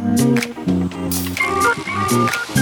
Thank you.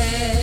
said.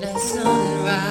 Keep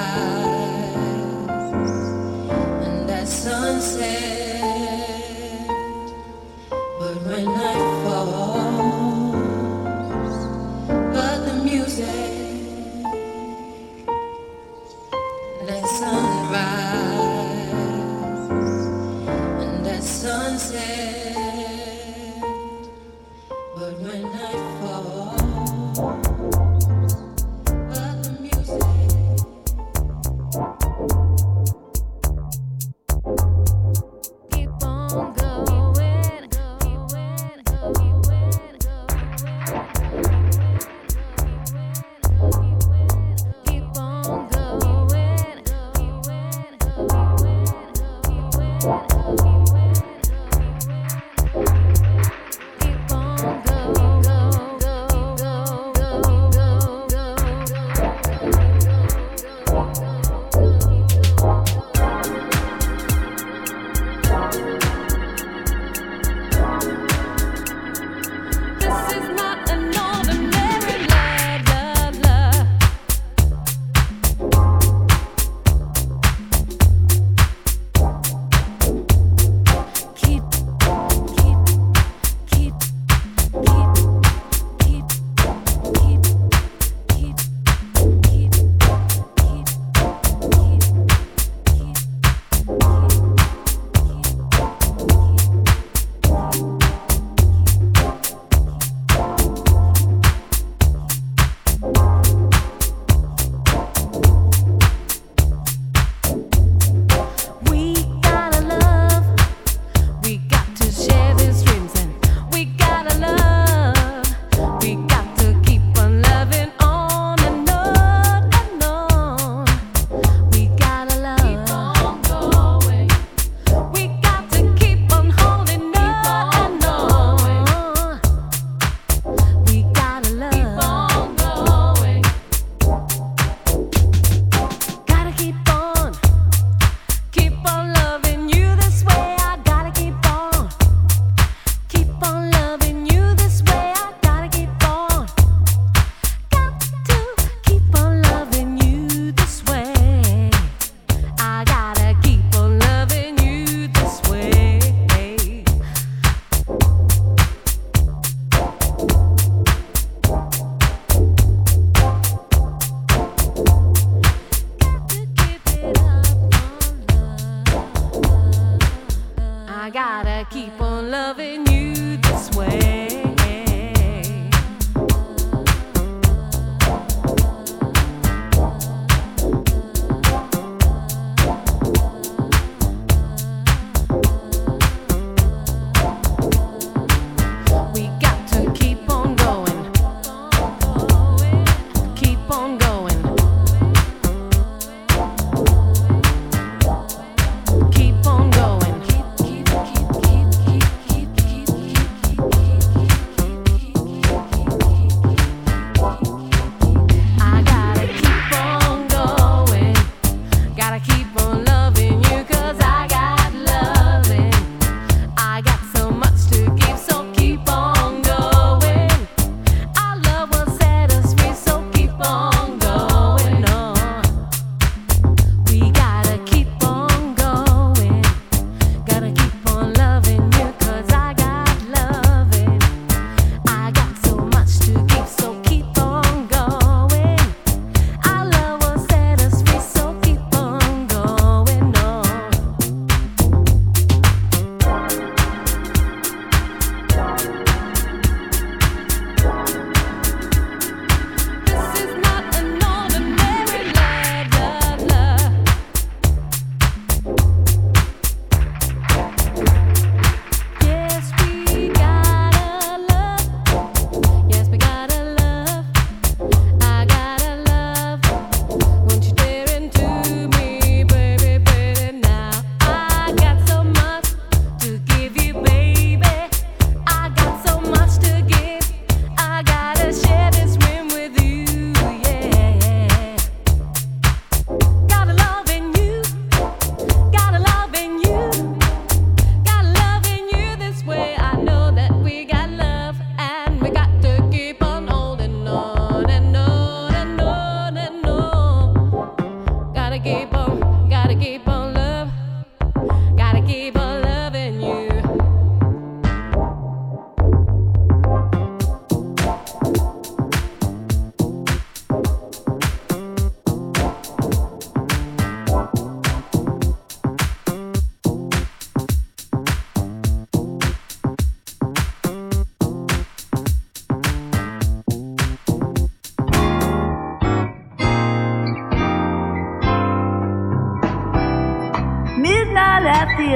At the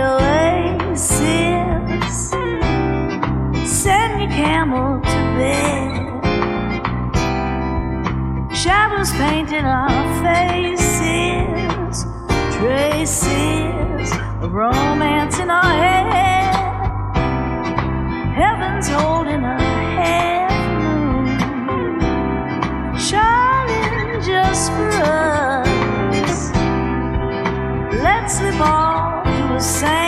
oasis. Send your camel to bed. Shadows painted our faces, traces of romance in our head. Heaven's holding a half moon, shining just for us. Let's live on same.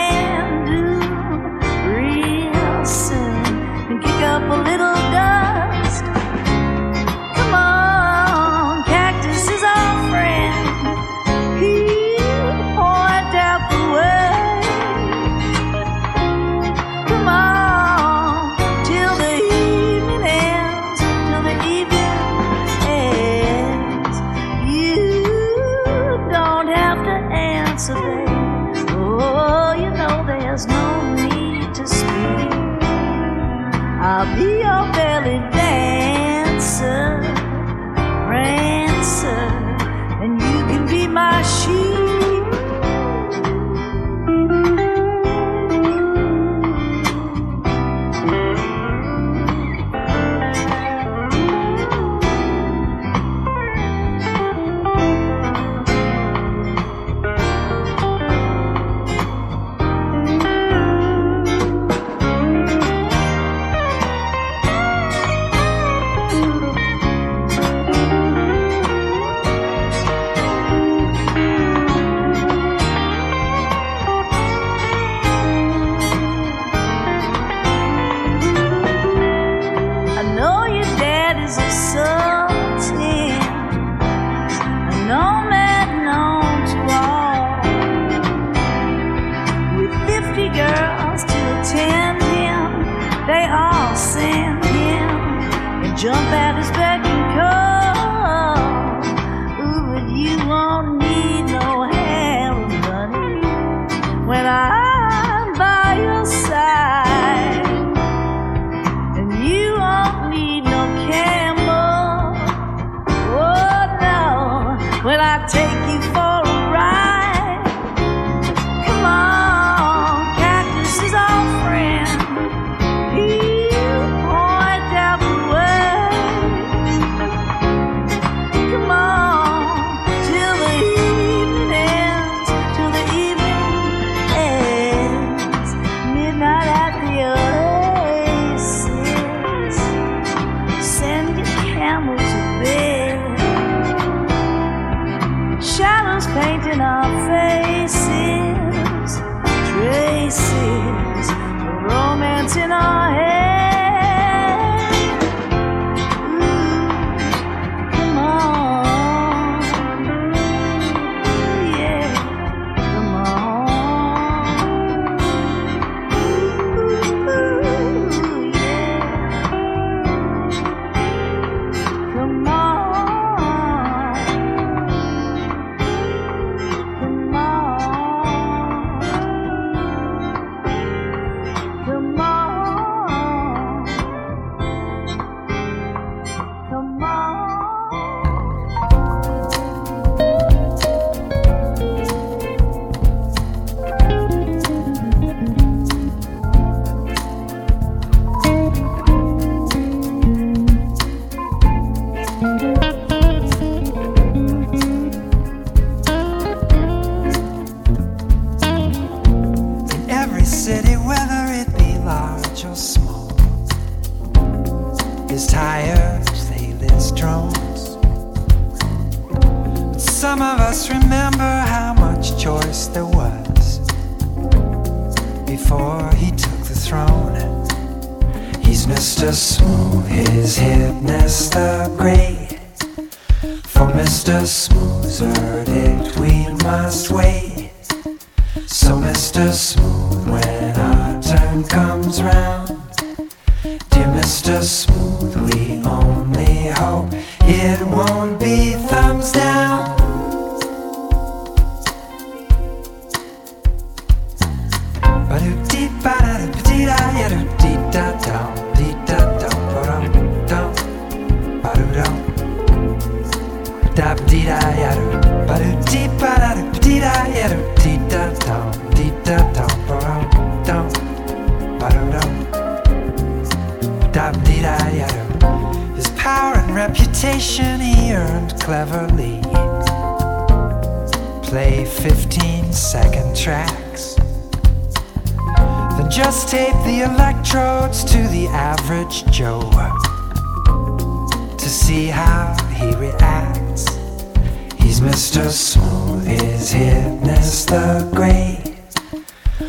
Mr. Smooth, his hitness the great.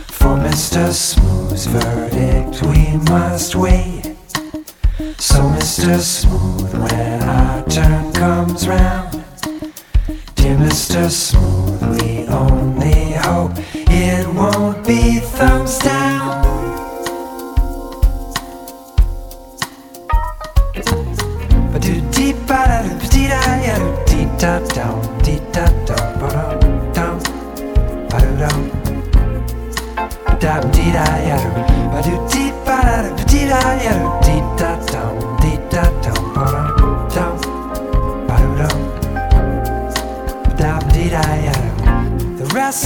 For Mr. Smooth's verdict we must wait. So, Mr. Smooth, when our turn comes round, dear Mr. Smooth, we only hope it won't be thumbs down. But do deep ba da dee da ya dee da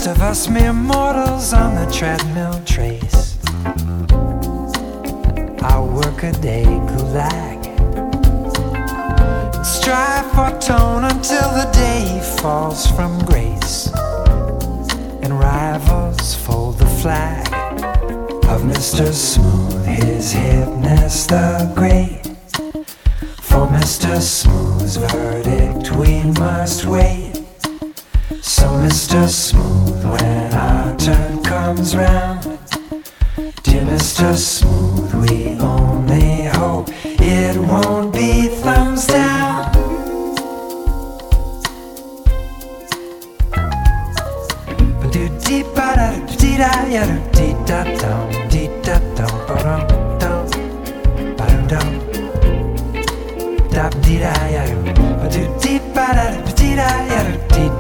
rest of us mere mortals on the treadmill trace our workaday gulag strive for tone until the day falls from grace and rivals fold the flag of Mr. Smooth, his hipness the great. For Mr. Smooth's verdict we must wait. So, Mr. Smooth,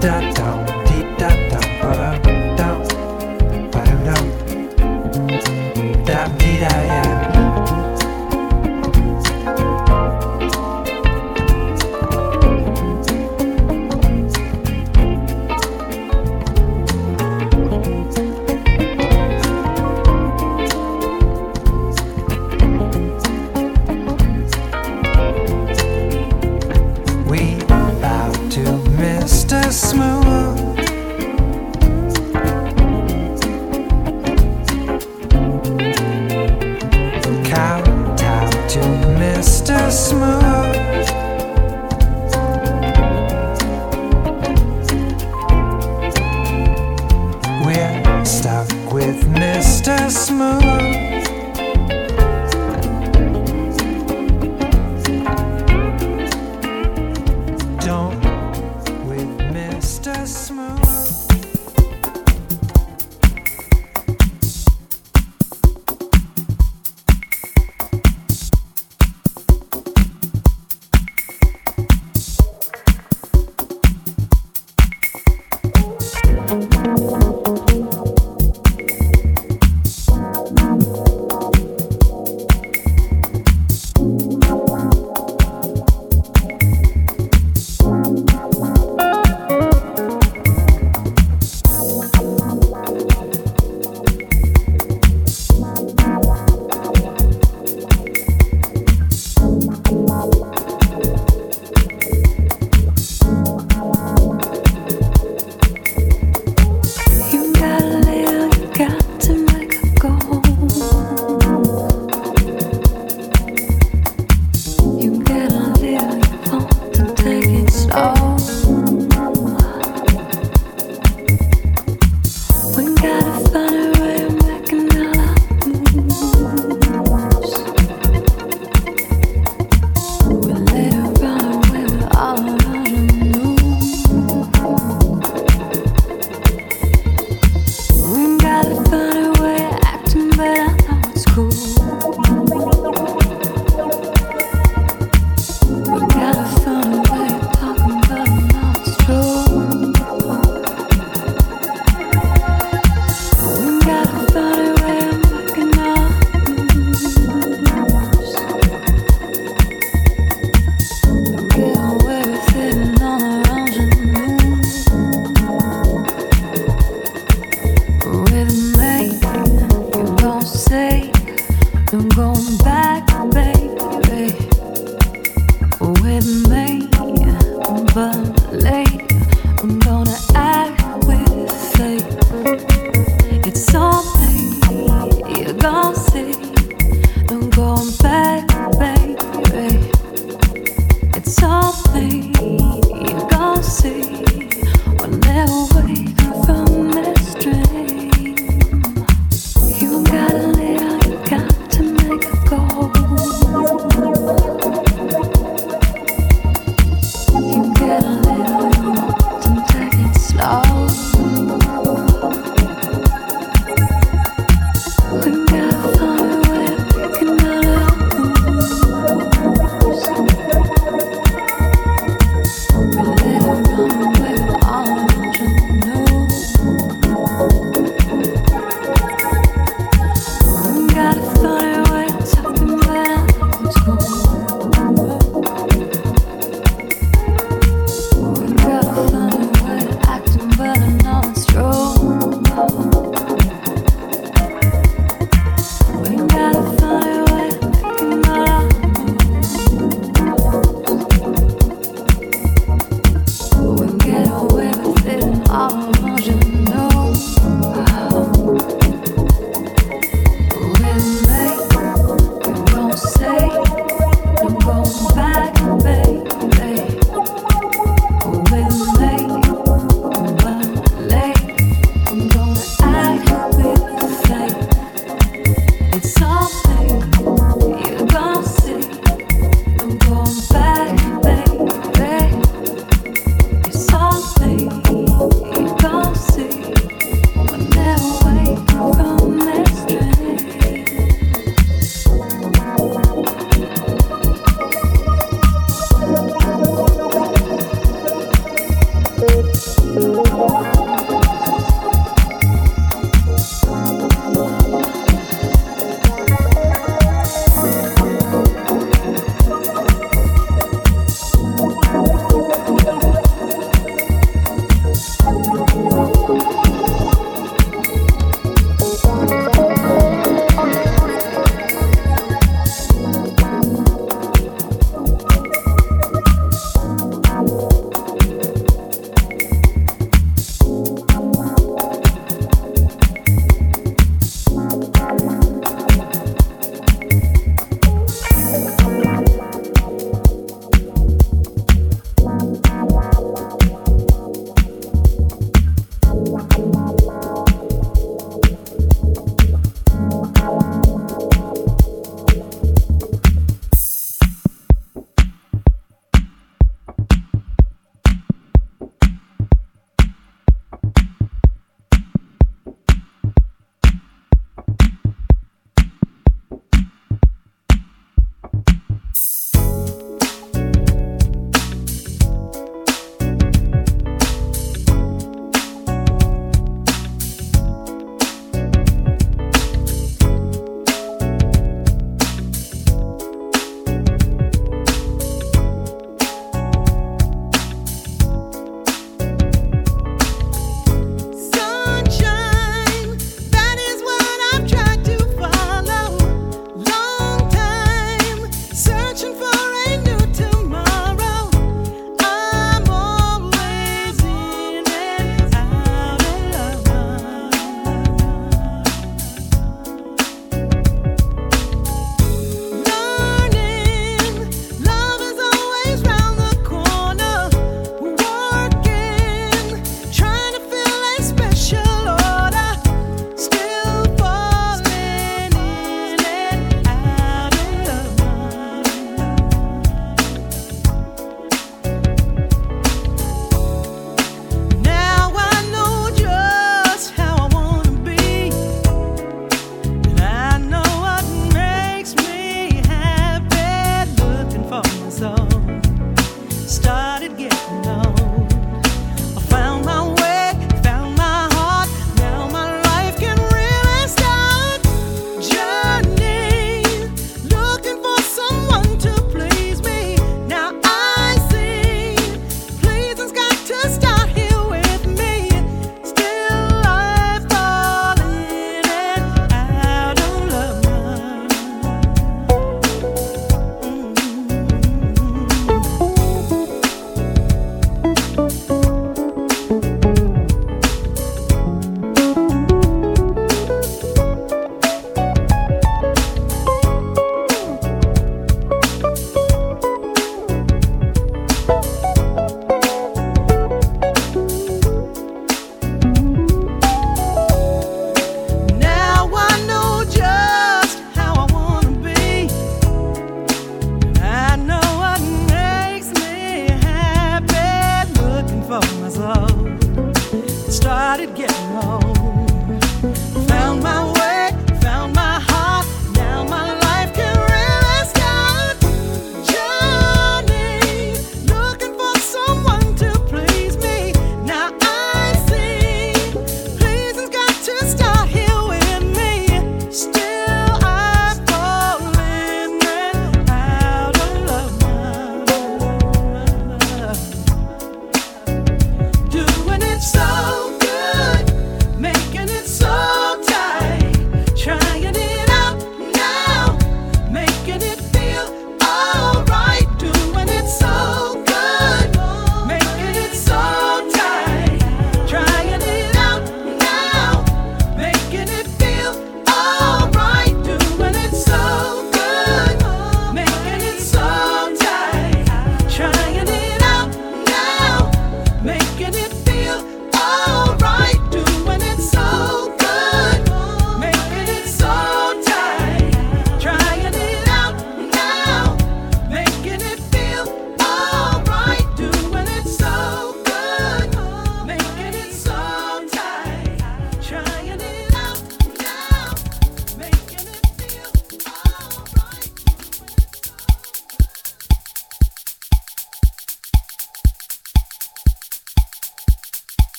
da da